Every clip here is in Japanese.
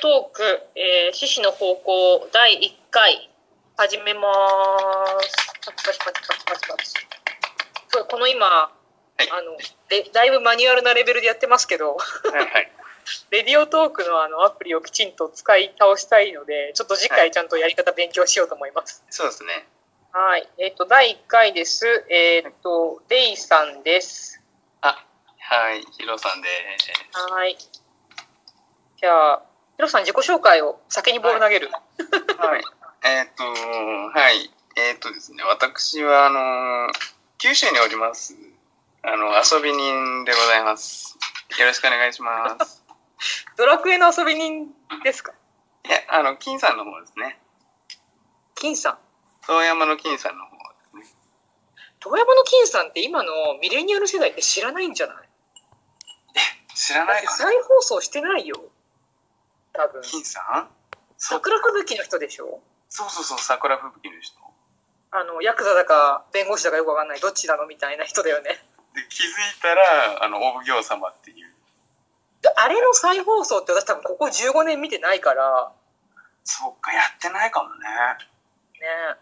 トーク、えー、獅子の方向第1回始めます。パチパチパチパチパチパチ。そうこの今、あのでだいぶマニュアルなレベルでやってますけど、はいはい。レディオトークのあのアプリをきちんと使い倒したいので、ちょっと次回ちゃんとやり方勉強しようと思います。そうですね。はい。えっ、と、第1回です。えっ、と、デイさんです。あ、はい、ヒロさんではい。じゃあ、ヒロさん自己紹介を先にボール投げる。す。はい。えっ、と、はい。えっ、とですね、私は、あの、九州におります、あの、遊び人でございます。よろしくお願いします。ドラクエの遊び人ですか？いや、あの、金さんの方ですね。金さん。遠山の金さんの方ですね。遠山の金さんって今のミレニアル世代って知らないんじゃない？知らないかな再放送してないよ。多分。金さん？桜吹雪の人でしょ？そうそうそう、桜吹雪の人。あの、ヤクザだか弁護士だかよくわかんない。どっちなのみたいな人だよね。で、気づいたら、あの、お奉行様っていう。であれの再放送って私多分ここ15年見てないから、そっか、やってないかもね。ね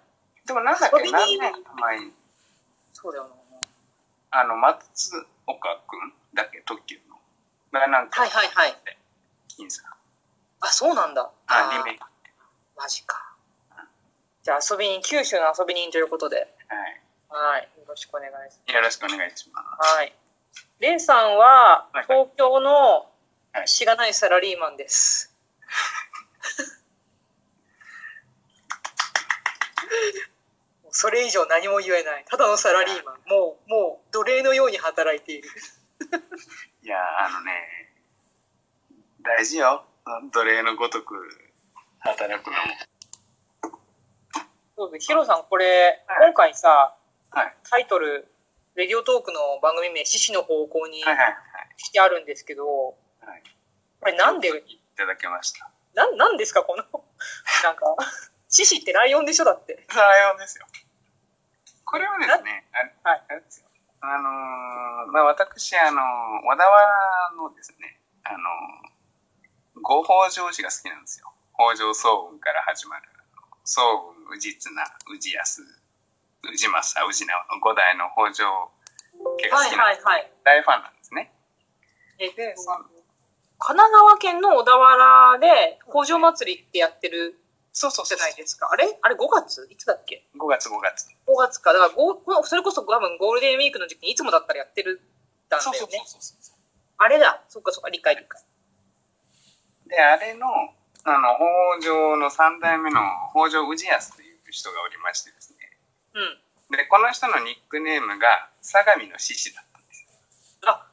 でもなんだっけ、何年か前に、そうだよな。あの、松岡くんだっけ、特急の。がなんか、はいはいはい。金さん。あ、そうなんだ。リメイク。マジか。じゃあ遊び人、九州の遊び人ということで。ははい。よろしくお願いします。い。よろしくお願いします。はい。レイさんははい東京のはいしがないサラリーマンです。もうそれ以上何も言えない。ただのサラリーマン。もう、もう奴隷のように働いている。いや、あのね、大事よ。奴隷のごとく働くのも。そうです。ヒロさん、これ、はい今回さ、はい。タイトル、レディオトークの番組名、獅子の方向にはいはいはい。してあるんですけど、はいこれなんで、いただきました。なん、なんですかこの、なんか、獅子ってライオンでしょだって。ライオンですよ。これはですね、あはいあれですよ。あのーまあ、私、あのー小田原のですね、あのー五北条氏が好きなんですよ。北条早雲から始まる、早雲、宇治綱、宇治安、宇治政、宇治直の五代の北条家が好はいきなんです。はいはい。大ファンなんですね。えで、その神奈川県の小田原で北条祭りってやってるそうそうそうじゃないですか？あれ？あれ5月？いつだっけ？5月5月。?5 月か。だからごそれこそ多分ゴールデンウィークの時期にいつもだったらやってるたんだそうそうよね。そうそう。あれだ。そっかそっか、理解理解。で、あれの、あの、北条の三代目の北条氏康という人がおりましてですね。うん。で、この人のニックネームが相模の獅子だったんですよ。あ、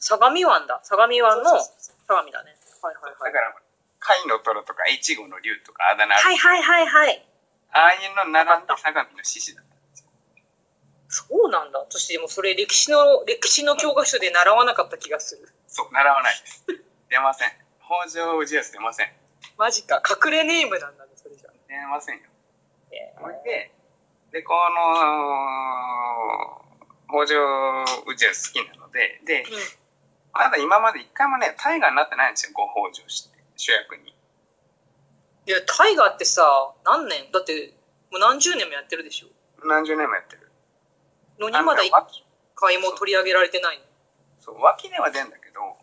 相模湾だ。相模湾の相模だね。はいはいはい。だから、貝の虎とか越後の竜とかあだ名はいはいはいはい。ああいうの並んで相模の獅子だったんですよ。そうなんだ。私でもそれ歴史の、歴史の教科書で習わなかった気がする。そう、習わないです。出ません。北条氏康出ません。マジか。隠れネームなんだね、それじゃ。出ませんよ。えそれで、で、この、北条氏康好きなので、で、うん。まだ今まで一回もね、大河になってないんですよ、ご北条氏って、主役に。いや、タイガーってさ、何年？だって、もう何十年もやってるでしょ。何十年もやってる。のにまだ一回も取り上げられてないの？そう、脇では出んだけど、うん。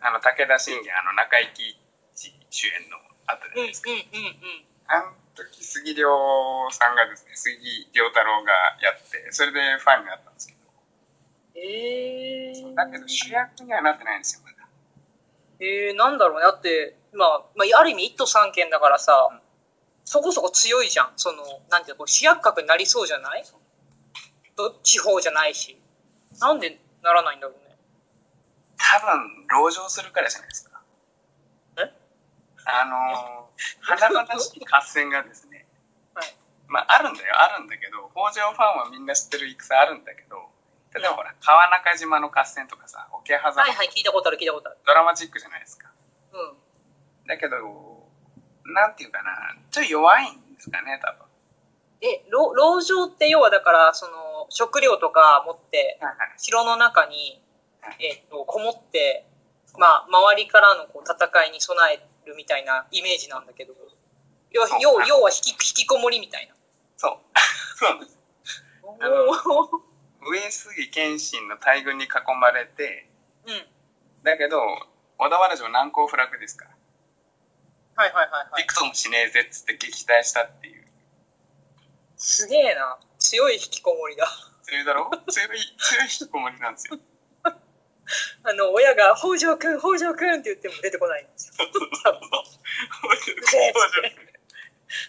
あの、武田信玄、あの、中井貴一主演の後うん、うん、うん、でですね、あの時、杉良さんがですね、杉良太郎がやって、それでファンになったんですけど、うん。えー。だけど主役にはなってないんですよ、まだ。えー、なんだろうね。だって、まあ、まあ、ある意味一都三県だからさ、うんそこそこ強いじゃん。その、なんていうの、主役格になりそうじゃない？ど地方じゃないし。なんでならないんだろうね。多分、籠城するからじゃないですか。え？あのー、華々しい合戦がですね、はいまあ、あるんだよ、あるんだけど、北条ファンはみんな知ってる戦あるんだけど、例えばほら、川中島の合戦とかさ、桶狭間はいはい、聞いたことある、聞いたことある。ドラマチックじゃないですか。うん。だけど、なんていうかな、ちょい弱いんですかね、多分。え、ろ籠城って要はだから、その、食料とか持って、はいはい城の中に、えっと、こもって、まあ、周りからのこう戦いに備えるみたいなイメージなんだけど、要要要は引き引きこもりみたいな。そう。そうなんです。上杉謙信の大軍に囲まれて、うん。だけど、小田原城難攻不落ですから。はいはいはいはい。びくともしねえぜっつって撃退したっていう。すげえな。強い引きこもりだ。強いだろ？強い、強い引きこもりなんですよ。あの、親が、北条くん、北条くんって言っても出てこないんですよ。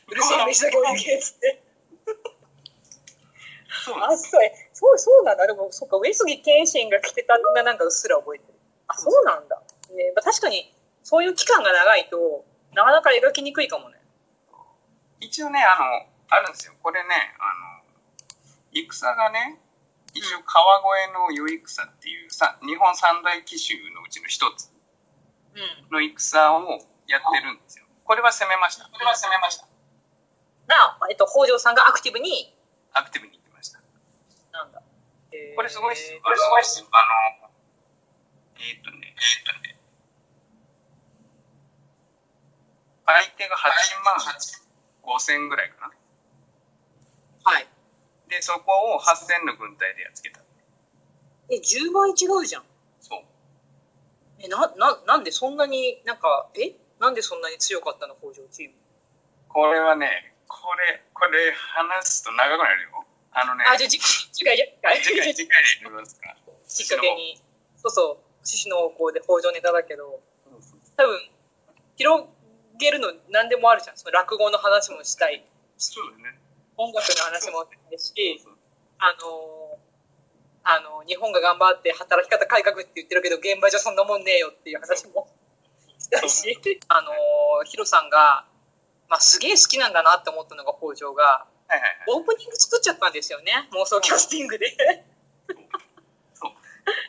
うるせえ、飯だけおいけっつって。あ、そうそう、そうなんだ。でも、そっか、上杉謙信が来てたのがなんかうっすら覚えてる。あ、そうなんだ。ねまあ、確かに、そういう期間が長いと、なかなか描きにくいかもね。一応ね、あの、あるんですよ。これね、あの、戦がね、一応川越の与戦っていうさ、日本三大奇襲のうちの一つうん。の戦をやってるんですよ。これは攻めました。これは攻めました。な、えっと、北条さんがアクティブに、アクティブに行ってました。なんだ。えーこれすごいっすよ。これすごいっすよ。あの、えーっとね、えーっとね、相手が8万5千ぐらいかな。はい。で、そこを8000の軍隊でやっつけた。え、10倍違うじゃん。そう。え、な、な、なんでそんなになんか、え？なんでそんなに強かったの、北条チーム。これはね、これ、これ話すと長くなるよ。あのね、あ、じゃあ、次次回、次回、次回、次回でやりますか。きっかけに。そうそう、獅子の方向で北条ネタだけど、多分、広げるの何でもあるじゃん。その落語の話もしたい。そうだよね。音楽の話もしたいし、あのーあの、日本が頑張って働き方改革って言ってるけど、現場じゃそんなもんねえよっていう話もしたいし、あのーヒロさんが、まあ、すげえ好きなんだなって思ったのが北条が、はいはいはい。オープニング作っちゃったんですよね。妄想キャスティングで。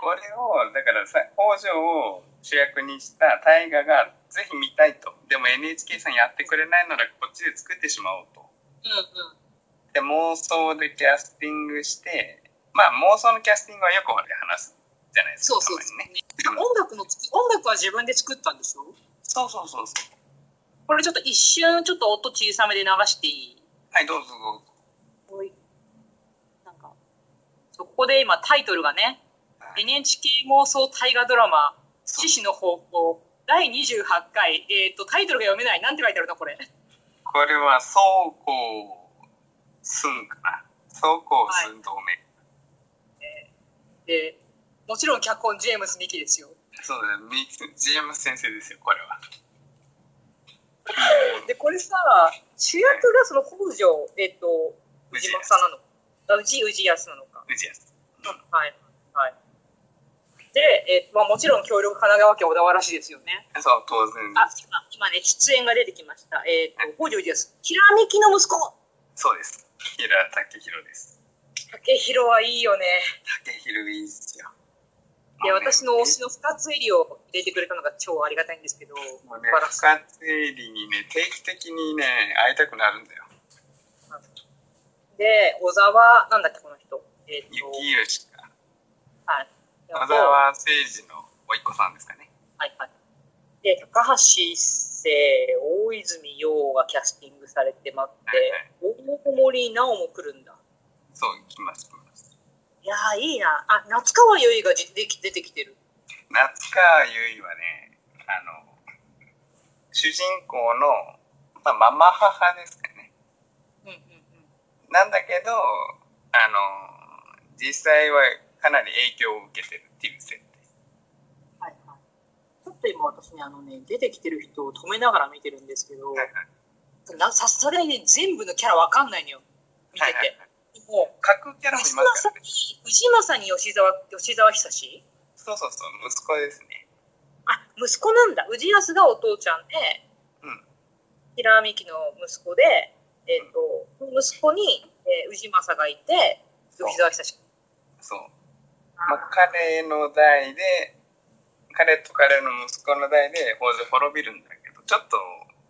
これを、だからさ、北条を主役にした大河がぜひ見たいと。でも NHK さんやってくれないならこっちで作ってしまおうと。うんうん。で、妄想でキャスティングして、まあ妄想のキャスティングはよく話すじゃないですか。そうそうそう、ね。音楽のつ音楽は自分で作ったんでしょ？そうそうそうそう。これちょっと一瞬ちょっと音小さめで流していい？はい、どうぞどうぞ。なんかそうここで今タイトルがねはい NHK 妄想大河ドラマ「そう獅子の方向」第28回えっ、とタイトルが読めないなんて書いてあるのこれ？これは、走行寸かな。走行寸同盟。でもちろん脚本ジェームス・ミキですよそうだね。ミジェームス先生ですよ、これは。でこれさ主役がその北条えっ、と宇治氏政なのあ宇治氏康なのか宇治安。はいはいで、えーまあ、もちろん協力神奈川県小田原市ですよねそう、当然あです。今今ね出演が出てきましたえっ、と北条氏康ひらめきの息子そうです。平武宏です。竹広はいいよね。武宏いいっすよ。で、私の推しの深津絵里を入れてくれたのが超ありがたいんですけど、もうね深津絵里にね、定期的にね、会いたくなるんだよ。で、小沢、なんだっけ、この人。えっ、と、雪吉か。はい。小沢誠二のおいっ子さんですかね。はいはい。で、高橋一生、大泉洋がキャスティングされてまって、大森直も来るんだ。そう、来ます、来ます。いやー、いいな。あ、夏川由衣がじでき出てきてる。夏川由衣はね、あの、主人公の、まあ、ママ母ですかね。うんうんうん。なんだけど、あの、実際はかなり影響を受けてるっていう設定。はいはい。ちょっと今私ね、あのね、出てきてる人を止めながら見てるんですけど、はいはいなさすがにね、全部のキャラわかんないのよ。見てて。はいはいはいもう、各キャラもい氏ますからね。政に、氏政に吉沢、吉沢久志？そうそうそう、息子ですね。あ、息子なんだ。氏康がお父ちゃんで、うん。平美紀の息子で、えっ、と、息子に、えー、氏政がいて、吉沢久志。そう。まあ、彼の代で、彼と彼の息子の代で北条滅びるんだけど、ちょっと、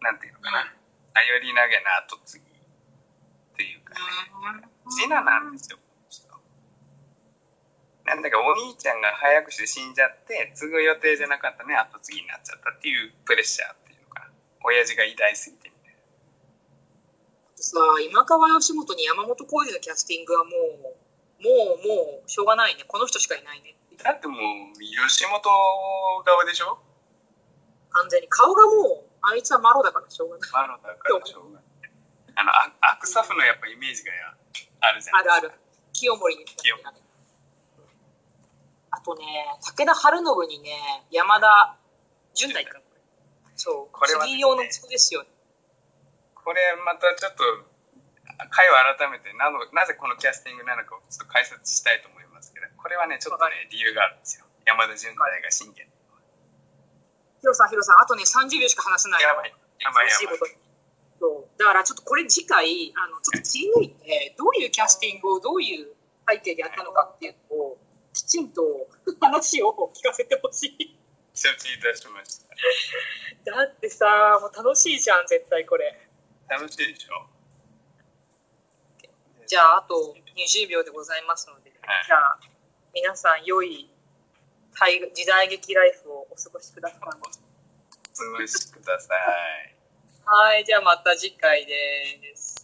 なんていうのかな、頼り投げな後継ぎっていうかね、次男なんですよ、この人なんだかお兄ちゃんが早くして死んじゃって、継ぐ予定じゃなかったね、後継ぎになっちゃったっていうプレッシャーっていうのかな。親父が偉大すぎてみたいな。さあ、今川義元に山本浩二のキャスティングはもう、もう、もう、しょうがないね。この人しかいないね。だってもう、吉本側でしょ？完全に。顔がもう、あいつはマロだからしょうがない。マロだからしょうがない。あの、アアクサフのやっぱイメージがあるじゃないですか。あるある。清盛に。清盛あとね、武田晴信にね、山田純太君。そう。これはね次用の息子ですよ。これまたちょっと、回を改めてなの、なぜこのキャスティングなのかをちょっと解説したいと思いますけど、これはね、ちょっとね、理由があるんですよ。山田純太が信玄。ヒロさん、ヒロさん、あとね、30秒しか話せない。やばい、やばい、やばい。だからちょっとこれ次回あのちょっと切り抜いてどういうキャスティングをどういう背景でやったのかっていうのをきちんと話を聞かせてほしい承知いたしました。だってさもう楽しいじゃん絶対これ楽しいでしょじゃああと20秒でございますので、はい。じゃあ皆さん良い大時代劇ライフをお過ごしください。お過ごしください。はいじゃあまた次回です